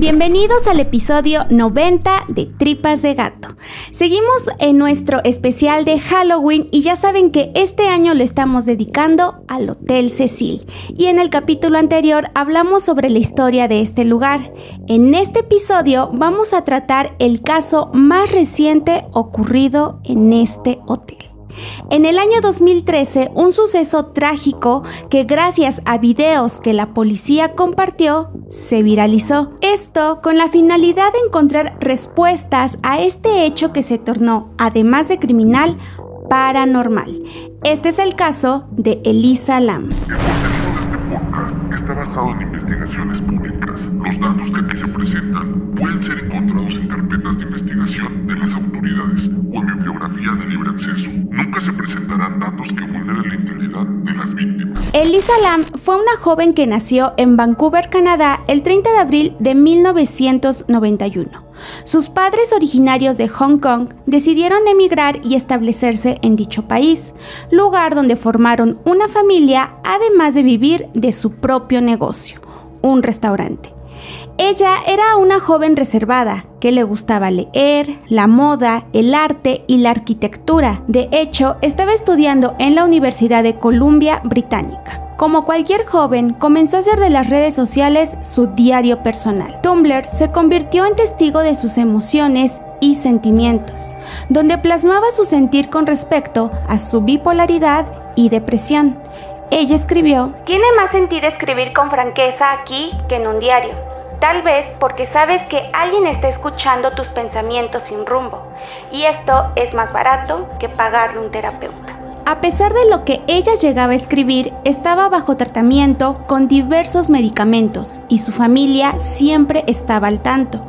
Bienvenidos al episodio 90 de Tripas de Gato. Seguimos en nuestro especial de Halloween y ya saben que este año lo estamos dedicando al Hotel Cecil. Y en el capítulo anterior hablamos sobre la historia de este lugar. En este episodio vamos a tratar el caso más reciente ocurrido en este hotel. En el año 2013, un suceso trágico que gracias a videos que la policía compartió, se viralizó. Esto con la finalidad de encontrar respuestas a este hecho que se tornó, además de criminal, paranormal. Este es el caso de Elisa Lam. está basado en investigaciones públicas. Datos que aquí se presentan pueden ser encontrados en carpetas de investigación de las autoridades o en bibliografía de libre acceso. Nunca se presentarán datos que vulneren la integridad de las víctimas. Elisa Lam fue una joven que nació en Vancouver, Canadá, el 30 de abril de 1991. Sus padres originarios de Hong Kong decidieron emigrar y establecerse en dicho país, lugar donde formaron una familia además de vivir de su propio negocio, un restaurante. Ella era una joven reservada que le gustaba leer, la moda, el arte y la arquitectura. De hecho, estaba estudiando en la Universidad de Columbia Británica. Como cualquier joven, comenzó a hacer de las redes sociales su diario personal. Tumblr se convirtió en testigo de sus emociones y sentimientos, donde plasmaba su sentir con respecto a su bipolaridad y depresión. Ella escribió, Tiene más sentido escribir con franqueza aquí que en un diario. Tal vez porque sabes que alguien está escuchando tus pensamientos sin rumbo, y esto es más barato que pagarle un terapeuta. A pesar de lo que ella llegaba a escribir, estaba bajo tratamiento con diversos medicamentos y su familia siempre estaba al tanto.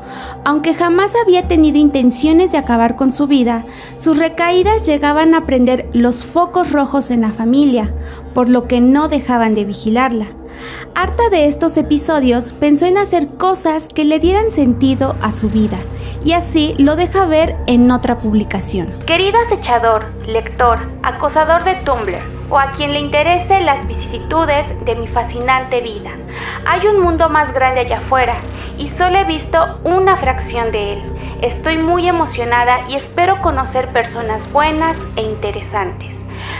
Aunque jamás había tenido intenciones de acabar con su vida, sus recaídas llegaban a prender los focos rojos en la familia, por lo que no dejaban de vigilarla. Harta de estos episodios, pensó en hacer cosas que le dieran sentido a su vida, y así lo deja ver en otra publicación. Querido acechador, lector, acosador de Tumblr, o a quien le interese las vicisitudes de mi fascinante vida, hay un mundo más grande allá afuera, y solo he visto una fracción de él. Estoy muy emocionada y espero conocer personas buenas e interesantes.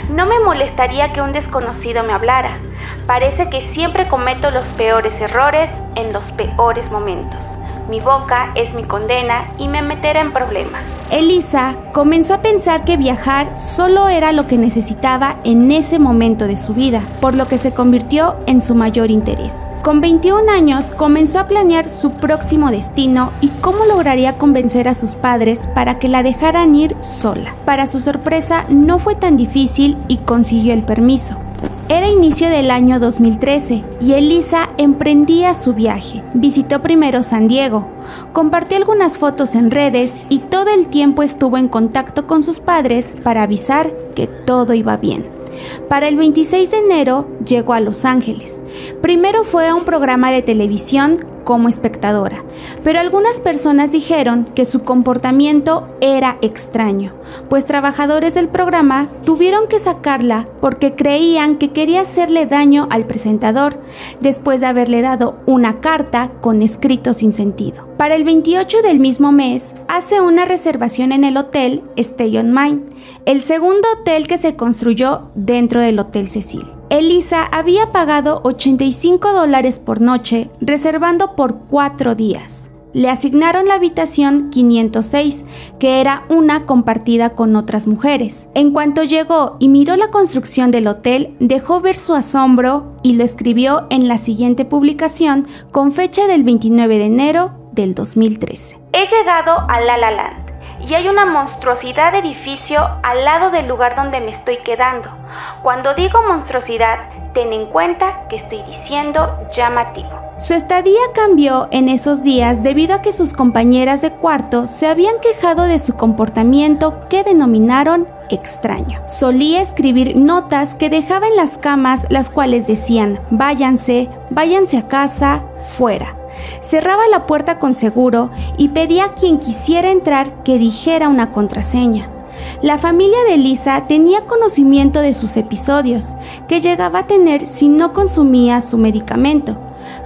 No me molestaría que un desconocido me hablara. Parece que siempre cometo los peores errores en los peores momentos. Mi boca es mi condena y me meterá en problemas. Elisa comenzó a pensar que viajar solo era lo que necesitaba en ese momento de su vida, por lo que se convirtió en su mayor interés. Con 21 años comenzó a planear su próximo destino y cómo lograría convencer a sus padres para que la dejaran ir sola. Para su sorpresa no fue tan difícil y consiguió el permiso. Era inicio del año 2013 y Elisa emprendía su viaje. Visitó primero San Diego, compartió algunas fotos en redes y todo el tiempo estuvo en contacto con sus padres para avisar que todo iba bien. Para el 26 de enero llegó a Los Ángeles. Primero fue a un programa de televisión como espectadora, pero algunas personas dijeron que su comportamiento era extraño, pues trabajadores del programa tuvieron que sacarla porque creían que quería hacerle daño al presentador después de haberle dado una carta con escrito sin sentido. Para el 28 del mismo mes, hace una reservación en el hotel Stay on Mine, el segundo hotel que se construyó dentro del Hotel Cecil. Elisa había pagado 85 dólares por noche, reservando por cuatro días. Le asignaron la habitación 506, que era una compartida con otras mujeres. En cuanto llegó y miró la construcción del hotel, dejó ver su asombro y lo escribió en la siguiente publicación con fecha del 29 de enero del 2013. He llegado a La La Land y hay una monstruosidad de edificio al lado del lugar donde me estoy quedando. Cuando digo monstruosidad, ten en cuenta que estoy diciendo llamativo. Su estadía cambió en esos días debido a que sus compañeras de cuarto se habían quejado de su comportamiento que denominaron extraño. Solía escribir notas que dejaba en las camas las cuales decían váyanse, váyanse a casa, fuera cerraba la puerta con seguro y pedía a quien quisiera entrar que dijera una contraseña. La familia de Lisa tenía conocimiento de sus episodios, que llegaba a tener si no consumía su medicamento,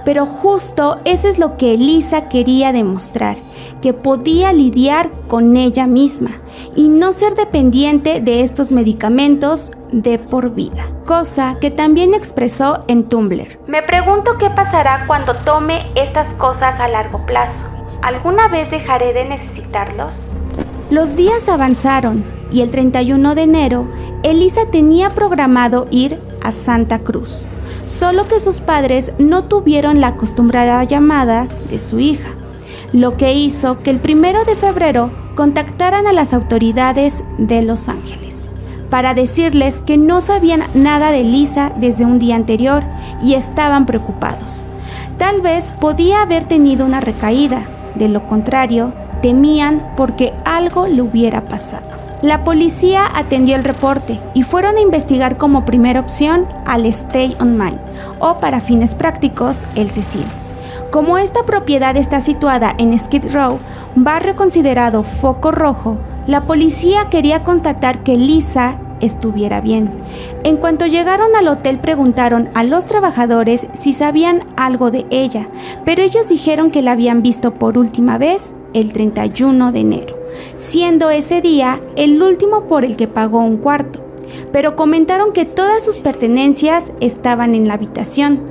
Pero justo eso es lo que Elisa quería demostrar, que podía lidiar con ella misma y no ser dependiente de estos medicamentos de por vida. Cosa que también expresó en Tumblr. Me pregunto qué pasará cuando tome estas cosas a largo plazo. ¿Alguna vez dejaré de necesitarlos? Los días avanzaron y el 31 de enero, Elisa tenía programado ir a Santa Cruz, solo que sus padres no tuvieron la acostumbrada llamada de su hija, lo que hizo que el 1 de febrero contactaran a las autoridades de Los Ángeles para decirles que no sabían nada de Elisa desde un día anterior y estaban preocupados. Tal vez podía haber tenido una recaída, de lo contrario, temían porque algo le hubiera pasado. La policía atendió el reporte y fueron a investigar como primera opción al Stay on Mine o para fines prácticos el Cecil. Como esta propiedad está situada en Skid Row, barrio considerado foco rojo, la policía quería constatar que Lisa estuviera bien. En cuanto llegaron al hotel preguntaron a los trabajadores si sabían algo de ella, pero ellos dijeron que la habían visto por última vez el 31 de enero siendo ese día el último por el que pagó un cuarto. Pero comentaron que todas sus pertenencias estaban en la habitación.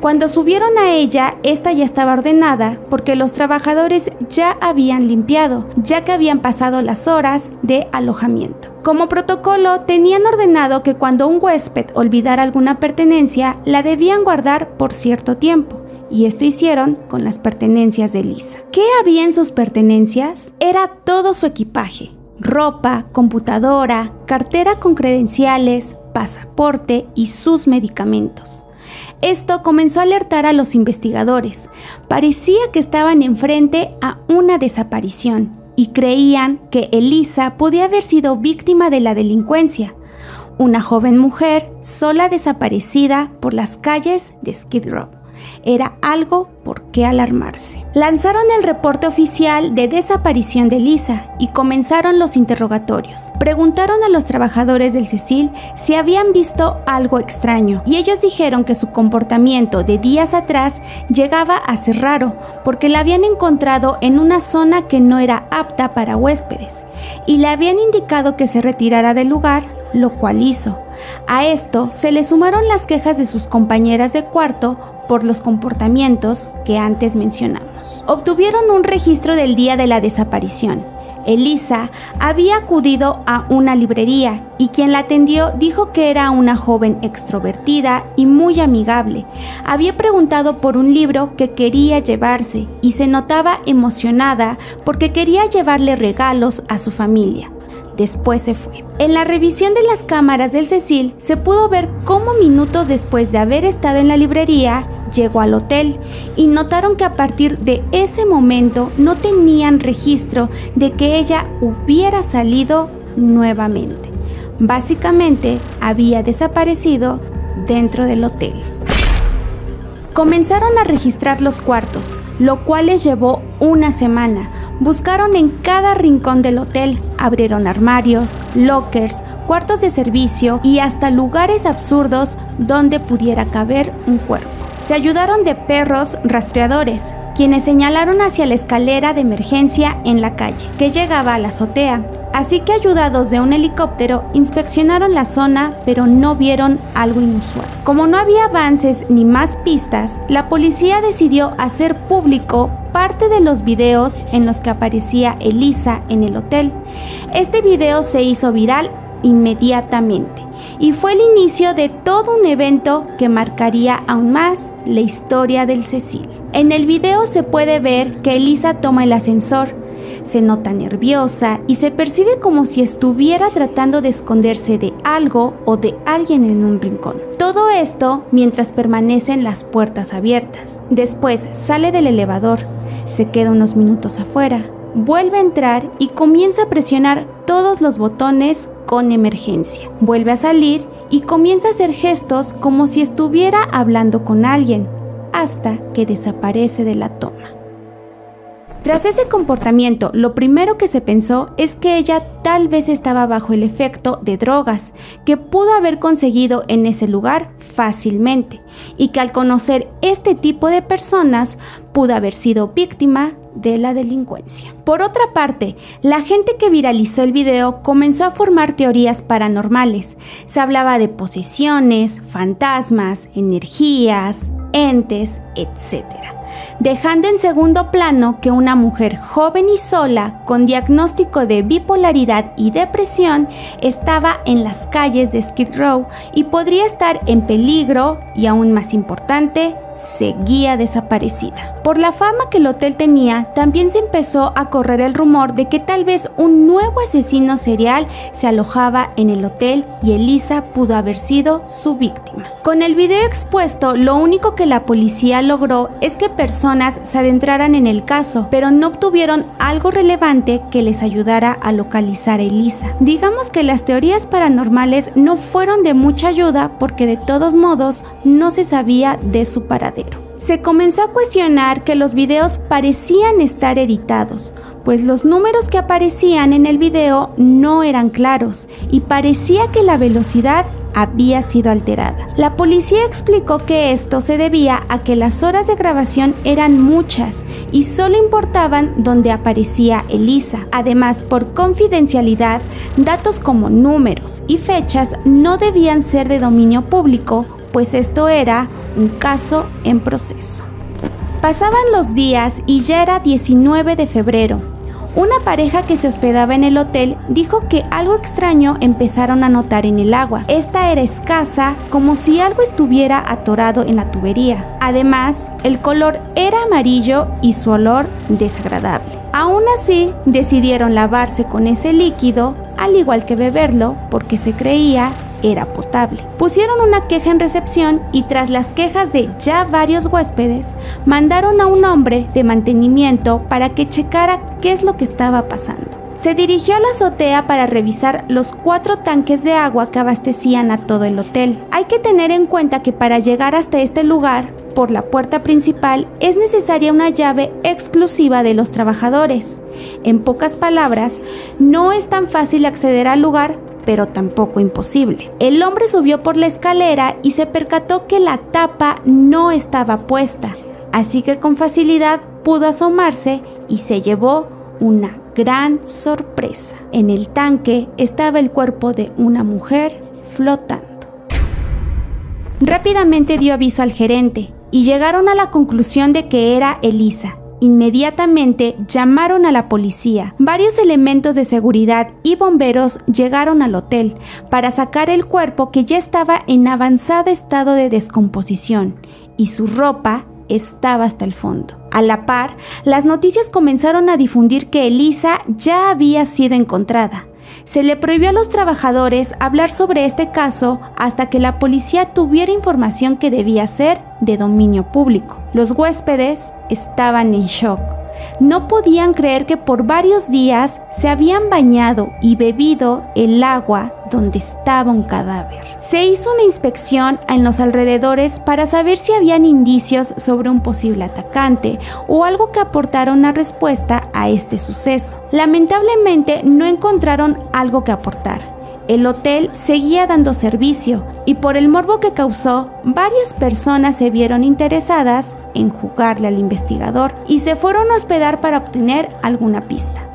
Cuando subieron a ella, esta ya estaba ordenada porque los trabajadores ya habían limpiado, ya que habían pasado las horas de alojamiento. Como protocolo, tenían ordenado que cuando un huésped olvidara alguna pertenencia, la debían guardar por cierto tiempo y esto hicieron con las pertenencias de Lisa. ¿Qué había en sus pertenencias? Era todo su equipaje, ropa, computadora, cartera con credenciales, pasaporte y sus medicamentos. Esto comenzó a alertar a los investigadores. Parecía que estaban enfrente a una desaparición y creían que Elisa podía haber sido víctima de la delincuencia, una joven mujer sola desaparecida por las calles de Skid Row era algo por qué alarmarse. Lanzaron el reporte oficial de desaparición de Lisa y comenzaron los interrogatorios. Preguntaron a los trabajadores del Cecil si habían visto algo extraño y ellos dijeron que su comportamiento de días atrás llegaba a ser raro porque la habían encontrado en una zona que no era apta para huéspedes y le habían indicado que se retirara del lugar, lo cual hizo. A esto se le sumaron las quejas de sus compañeras de cuarto por los comportamientos que antes mencionamos. Obtuvieron un registro del día de la desaparición. Elisa había acudido a una librería y quien la atendió dijo que era una joven extrovertida y muy amigable. Había preguntado por un libro que quería llevarse y se notaba emocionada porque quería llevarle regalos a su familia. Después se fue. En la revisión de las cámaras del Cecil se pudo ver cómo minutos después de haber estado en la librería, llegó al hotel y notaron que a partir de ese momento no tenían registro de que ella hubiera salido nuevamente. Básicamente había desaparecido dentro del hotel. Comenzaron a registrar los cuartos, lo cual les llevó una semana. Buscaron en cada rincón del hotel, abrieron armarios, lockers, cuartos de servicio y hasta lugares absurdos donde pudiera caber un cuerpo se ayudaron de perros rastreadores, quienes señalaron hacia la escalera de emergencia en la calle, que llegaba a la azotea. Así que ayudados de un helicóptero inspeccionaron la zona, pero no vieron algo inusual. Como no había avances ni más pistas, la policía decidió hacer público parte de los videos en los que aparecía Elisa en el hotel. Este video se hizo viral inmediatamente y fue el inicio de todo un evento que marcaría aún más la historia del Cecil. En el video se puede ver que Elisa toma el ascensor, se nota nerviosa y se percibe como si estuviera tratando de esconderse de algo o de alguien en un rincón. Todo esto mientras permanecen las puertas abiertas. Después sale del elevador, se queda unos minutos afuera, vuelve a entrar y comienza a presionar todos los botones con emergencia. Vuelve a salir y comienza a hacer gestos como si estuviera hablando con alguien, hasta que desaparece de la toma. Tras ese comportamiento, lo primero que se pensó es que ella tal vez estaba bajo el efecto de drogas que pudo haber conseguido en ese lugar fácilmente y que al conocer este tipo de personas pudo haber sido víctima de la delincuencia. Por otra parte, la gente que viralizó el video comenzó a formar teorías paranormales. Se hablaba de posesiones, fantasmas, energías, entes, etc dejando en segundo plano que una mujer joven y sola con diagnóstico de bipolaridad y depresión estaba en las calles de Skid Row y podría estar en peligro y aún más importante, seguía desaparecida. Por la fama que el hotel tenía, también se empezó a correr el rumor de que tal vez un nuevo asesino serial se alojaba en el hotel y Elisa pudo haber sido su víctima. Con el video expuesto, lo único que la policía logró es que personas se adentraran en el caso, pero no obtuvieron algo relevante que les ayudara a localizar a Elisa. Digamos que las teorías paranormales no fueron de mucha ayuda porque de todos modos no se sabía de su paradero se comenzó a cuestionar que los videos parecían estar editados, pues los números que aparecían en el video no eran claros y parecía que la velocidad había sido alterada. La policía explicó que esto se debía a que las horas de grabación eran muchas y solo importaban donde aparecía Elisa. Además, por confidencialidad, datos como números y fechas no debían ser de dominio público pues esto era un caso en proceso. Pasaban los días y ya era 19 de febrero. Una pareja que se hospedaba en el hotel dijo que algo extraño empezaron a notar en el agua. Esta era escasa, como si algo estuviera atorado en la tubería. Además, el color era amarillo y su olor desagradable. Aún así, decidieron lavarse con ese líquido, al igual que beberlo, porque se creía era potable. Pusieron una queja en recepción y tras las quejas de ya varios huéspedes, mandaron a un hombre de mantenimiento para que checara qué es lo que estaba pasando. Se dirigió a la azotea para revisar los cuatro tanques de agua que abastecían a todo el hotel. Hay que tener en cuenta que para llegar hasta este lugar, por la puerta principal, es necesaria una llave exclusiva de los trabajadores. En pocas palabras, no es tan fácil acceder al lugar pero tampoco imposible. El hombre subió por la escalera y se percató que la tapa no estaba puesta, así que con facilidad pudo asomarse y se llevó una gran sorpresa. En el tanque estaba el cuerpo de una mujer flotando. Rápidamente dio aviso al gerente y llegaron a la conclusión de que era Elisa, Inmediatamente llamaron a la policía. Varios elementos de seguridad y bomberos llegaron al hotel para sacar el cuerpo que ya estaba en avanzado estado de descomposición y su ropa estaba hasta el fondo. A la par, las noticias comenzaron a difundir que Elisa ya había sido encontrada. Se le prohibió a los trabajadores hablar sobre este caso hasta que la policía tuviera información que debía ser de dominio público. Los huéspedes estaban en shock. No podían creer que por varios días se habían bañado y bebido el agua donde estaba un cadáver. Se hizo una inspección en los alrededores para saber si habían indicios sobre un posible atacante o algo que aportara una respuesta a este suceso. Lamentablemente no encontraron algo que aportar. El hotel seguía dando servicio y por el morbo que causó, varias personas se vieron interesadas en jugarle al investigador y se fueron a hospedar para obtener alguna pista.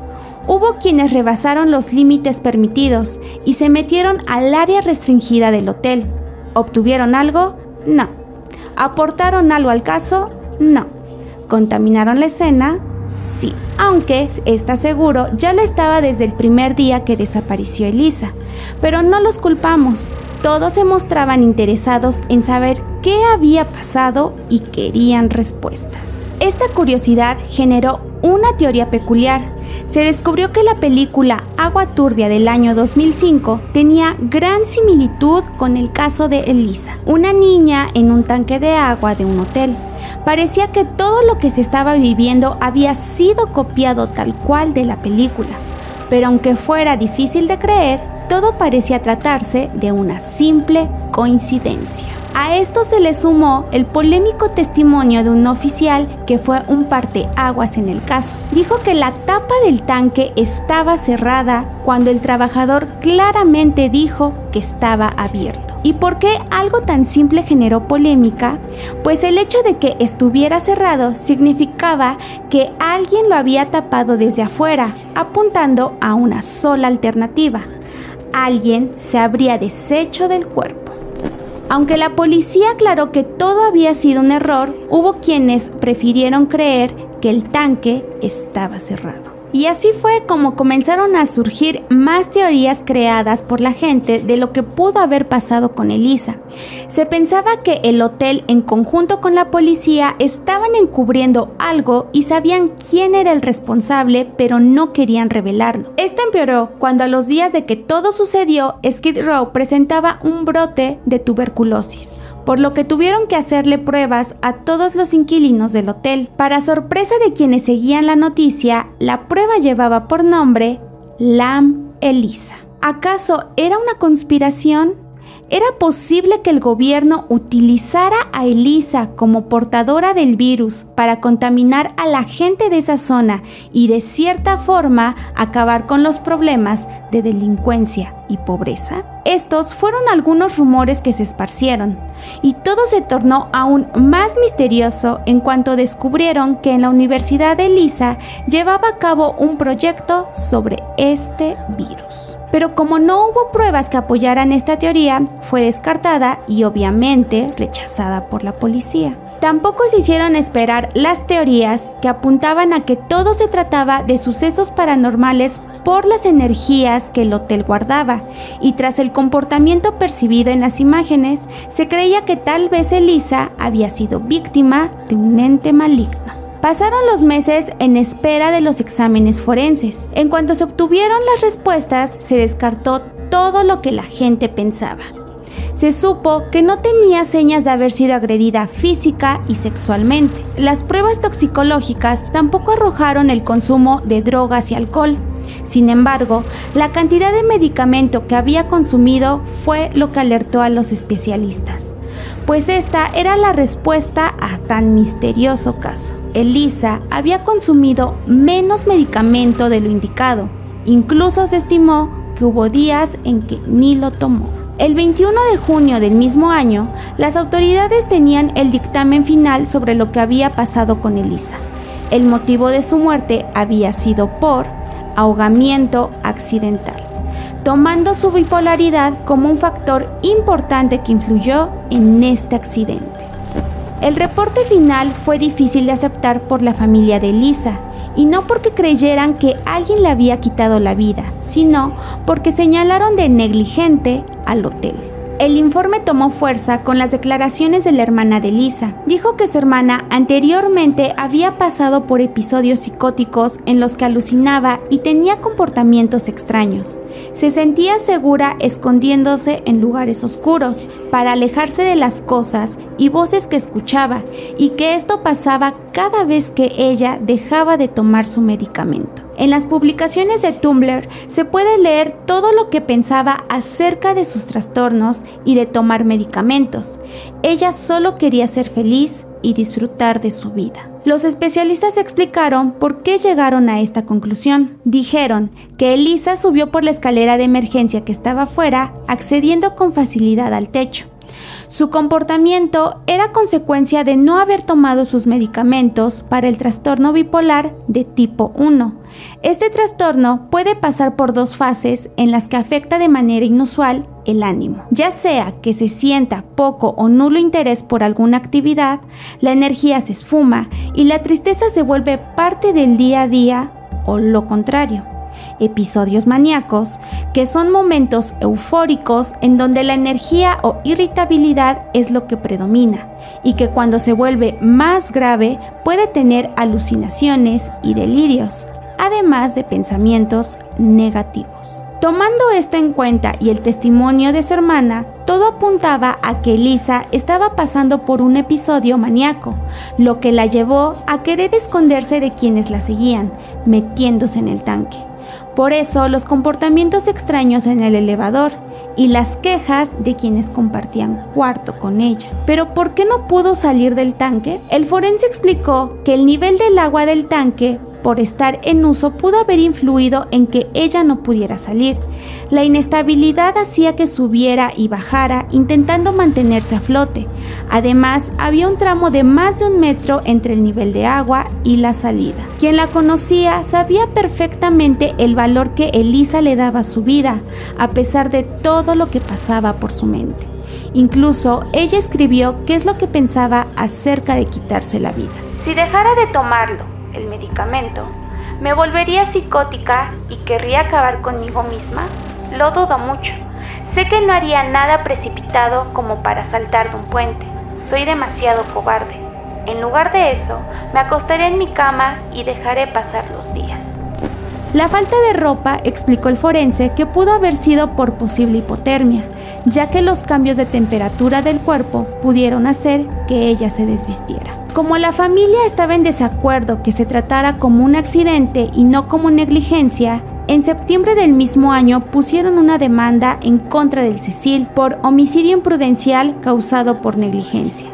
Hubo quienes rebasaron los límites permitidos y se metieron al área restringida del hotel. ¿Obtuvieron algo? No. ¿Aportaron algo al caso? No. ¿Contaminaron la escena? Sí, aunque está seguro ya lo estaba desde el primer día que desapareció Elisa. Pero no los culpamos, todos se mostraban interesados en saber qué había pasado y querían respuestas. Esta curiosidad generó una teoría peculiar. Se descubrió que la película Agua Turbia del año 2005 tenía gran similitud con el caso de Elisa, una niña en un tanque de agua de un hotel. Parecía que todo lo que se estaba viviendo había sido copiado tal cual de la película, pero aunque fuera difícil de creer, todo parecía tratarse de una simple coincidencia. A esto se le sumó el polémico testimonio de un oficial que fue un parteaguas en el caso. Dijo que la tapa del tanque estaba cerrada cuando el trabajador claramente dijo que estaba abierto. ¿Y por qué algo tan simple generó polémica? Pues el hecho de que estuviera cerrado significaba que alguien lo había tapado desde afuera, apuntando a una sola alternativa. Alguien se habría deshecho del cuerpo. Aunque la policía aclaró que todo había sido un error, hubo quienes prefirieron creer que el tanque estaba cerrado. Y así fue como comenzaron a surgir más teorías creadas por la gente de lo que pudo haber pasado con Elisa. Se pensaba que el hotel en conjunto con la policía estaban encubriendo algo y sabían quién era el responsable, pero no querían revelarlo. Esto empeoró cuando a los días de que todo sucedió, Skid Row presentaba un brote de tuberculosis por lo que tuvieron que hacerle pruebas a todos los inquilinos del hotel. Para sorpresa de quienes seguían la noticia, la prueba llevaba por nombre Lam Elisa. ¿Acaso era una conspiración? ¿Era posible que el gobierno utilizara a Elisa como portadora del virus para contaminar a la gente de esa zona y de cierta forma acabar con los problemas de delincuencia y pobreza? Estos fueron algunos rumores que se esparcieron, y todo se tornó aún más misterioso en cuanto descubrieron que en la Universidad de Elisa llevaba a cabo un proyecto sobre este virus. Pero como no hubo pruebas que apoyaran esta teoría, fue descartada y obviamente rechazada por la policía. Tampoco se hicieron esperar las teorías que apuntaban a que todo se trataba de sucesos paranormales por las energías que el hotel guardaba, y tras el comportamiento percibido en las imágenes, se creía que tal vez Elisa había sido víctima de un ente maligno. Pasaron los meses en espera de los exámenes forenses. En cuanto se obtuvieron las respuestas, se descartó todo lo que la gente pensaba se supo que no tenía señas de haber sido agredida física y sexualmente. Las pruebas toxicológicas tampoco arrojaron el consumo de drogas y alcohol. Sin embargo, la cantidad de medicamento que había consumido fue lo que alertó a los especialistas, pues esta era la respuesta a tan misterioso caso. Elisa había consumido menos medicamento de lo indicado, incluso se estimó que hubo días en que ni lo tomó. El 21 de junio del mismo año, las autoridades tenían el dictamen final sobre lo que había pasado con Elisa. El motivo de su muerte había sido por ahogamiento accidental, tomando su bipolaridad como un factor importante que influyó en este accidente. El reporte final fue difícil de aceptar por la familia de Elisa, y no porque creyeran que alguien le había quitado la vida, sino porque señalaron de negligente al hotel. El informe tomó fuerza con las declaraciones de la hermana de Lisa. Dijo que su hermana anteriormente había pasado por episodios psicóticos en los que alucinaba y tenía comportamientos extraños. Se sentía segura escondiéndose en lugares oscuros para alejarse de las cosas y voces que escuchaba y que esto pasaba cada vez que ella dejaba de tomar su medicamento. En las publicaciones de Tumblr se puede leer todo lo que pensaba acerca de sus trastornos y de tomar medicamentos. Ella solo quería ser feliz y disfrutar de su vida. Los especialistas explicaron por qué llegaron a esta conclusión. Dijeron que Elisa subió por la escalera de emergencia que estaba afuera, accediendo con facilidad al techo. Su comportamiento era consecuencia de no haber tomado sus medicamentos para el trastorno bipolar de tipo 1. Este trastorno puede pasar por dos fases en las que afecta de manera inusual el ánimo. Ya sea que se sienta poco o nulo interés por alguna actividad, la energía se esfuma y la tristeza se vuelve parte del día a día o lo contrario episodios maníacos, que son momentos eufóricos en donde la energía o irritabilidad es lo que predomina y que cuando se vuelve más grave puede tener alucinaciones y delirios, además de pensamientos negativos. Tomando esto en cuenta y el testimonio de su hermana, todo apuntaba a que Lisa estaba pasando por un episodio maníaco, lo que la llevó a querer esconderse de quienes la seguían, metiéndose en el tanque Por eso los comportamientos extraños en el elevador y las quejas de quienes compartían cuarto con ella. Pero ¿por qué no pudo salir del tanque? El forense explicó que el nivel del agua del tanque por estar en uso pudo haber influido en que ella no pudiera salir. La inestabilidad hacía que subiera y bajara intentando mantenerse a flote. Además, había un tramo de más de un metro entre el nivel de agua y la salida. Quien la conocía sabía perfectamente el valor que Elisa le daba a su vida, a pesar de todo lo que pasaba por su mente. Incluso ella escribió qué es lo que pensaba acerca de quitarse la vida. Si dejara de tomarlo, el medicamento, me volvería psicótica y querría acabar conmigo misma? Lo dudo mucho. Sé que no haría nada precipitado como para saltar de un puente. Soy demasiado cobarde. En lugar de eso, me acostaré en mi cama y dejaré pasar los días. La falta de ropa, explicó el forense, que pudo haber sido por posible hipotermia, ya que los cambios de temperatura del cuerpo pudieron hacer que ella se desvistiera. Como la familia estaba en desacuerdo que se tratara como un accidente y no como negligencia, en septiembre del mismo año pusieron una demanda en contra del Cecil por homicidio imprudencial causado por negligencia.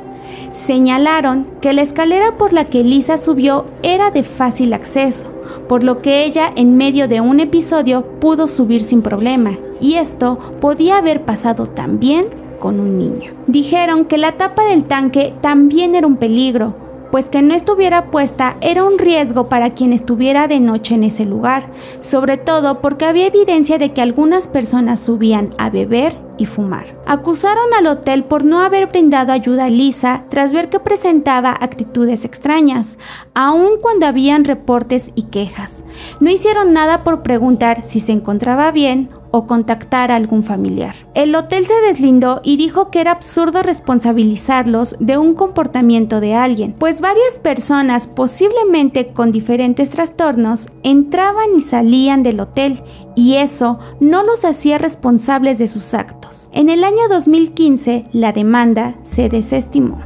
Señalaron que la escalera por la que Lisa subió era de fácil acceso, por lo que ella en medio de un episodio pudo subir sin problema, y esto podía haber pasado también un niño. Dijeron que la tapa del tanque también era un peligro, pues que no estuviera puesta era un riesgo para quien estuviera de noche en ese lugar, sobre todo porque había evidencia de que algunas personas subían a beber y fumar. Acusaron al hotel por no haber brindado ayuda a Lisa tras ver que presentaba actitudes extrañas, aun cuando habían reportes y quejas. No hicieron nada por preguntar si se encontraba bien o contactar a algún familiar. El hotel se deslindó y dijo que era absurdo responsabilizarlos de un comportamiento de alguien, pues varias personas, posiblemente con diferentes trastornos, entraban y salían del hotel y eso no los hacía responsables de sus actos. En el año 2015, la demanda se desestimó.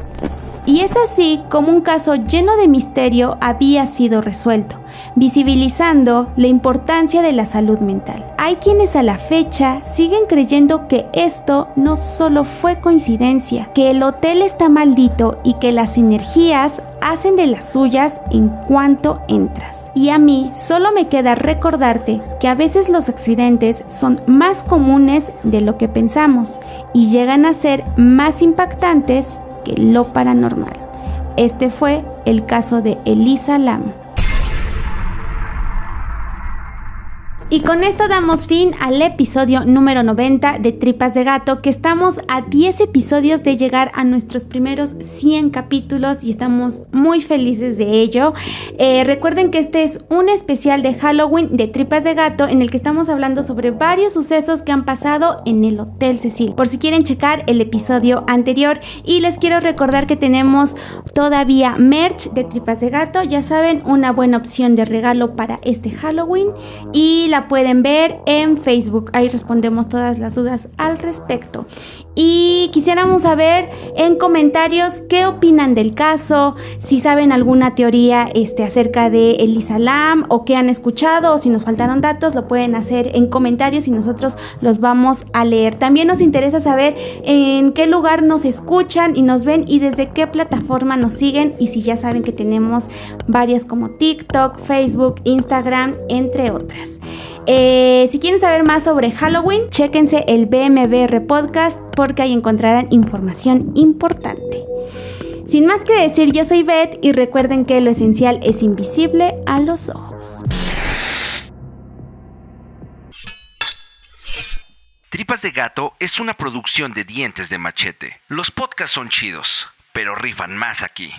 Y es así como un caso lleno de misterio había sido resuelto, visibilizando la importancia de la salud mental. Hay quienes a la fecha siguen creyendo que esto no solo fue coincidencia, que el hotel está maldito y que las energías hacen de las suyas en cuanto entras. Y a mí solo me queda recordarte que a veces los accidentes son más comunes de lo que pensamos y llegan a ser más impactantes lo paranormal. Este fue el caso de Elisa Lam. Y con esto damos fin al episodio número 90 de Tripas de Gato, que estamos a 10 episodios de llegar a nuestros primeros 100 capítulos y estamos muy felices de ello. Eh, recuerden que este es un especial de Halloween de Tripas de Gato en el que estamos hablando sobre varios sucesos que han pasado en el Hotel Cecil. Por si quieren checar el episodio anterior y les quiero recordar que tenemos todavía merch de Tripas de Gato, ya saben, una buena opción de regalo para este Halloween y pueden ver en Facebook. Ahí respondemos todas las dudas al respecto. Y quisiéramos saber en comentarios qué opinan del caso, si saben alguna teoría este, acerca de Elisa Lam o qué han escuchado o si nos faltaron datos, lo pueden hacer en comentarios y nosotros los vamos a leer. También nos interesa saber en qué lugar nos escuchan y nos ven y desde qué plataforma nos siguen y si ya saben que tenemos varias como TikTok, Facebook, Instagram, entre otras. Eh, si quieren saber más sobre Halloween, chéquense el BMBR Podcast porque ahí encontrarán información importante. Sin más que decir, yo soy Beth y recuerden que lo esencial es invisible a los ojos. Tripas de Gato es una producción de dientes de machete. Los podcasts son chidos, pero rifan más aquí.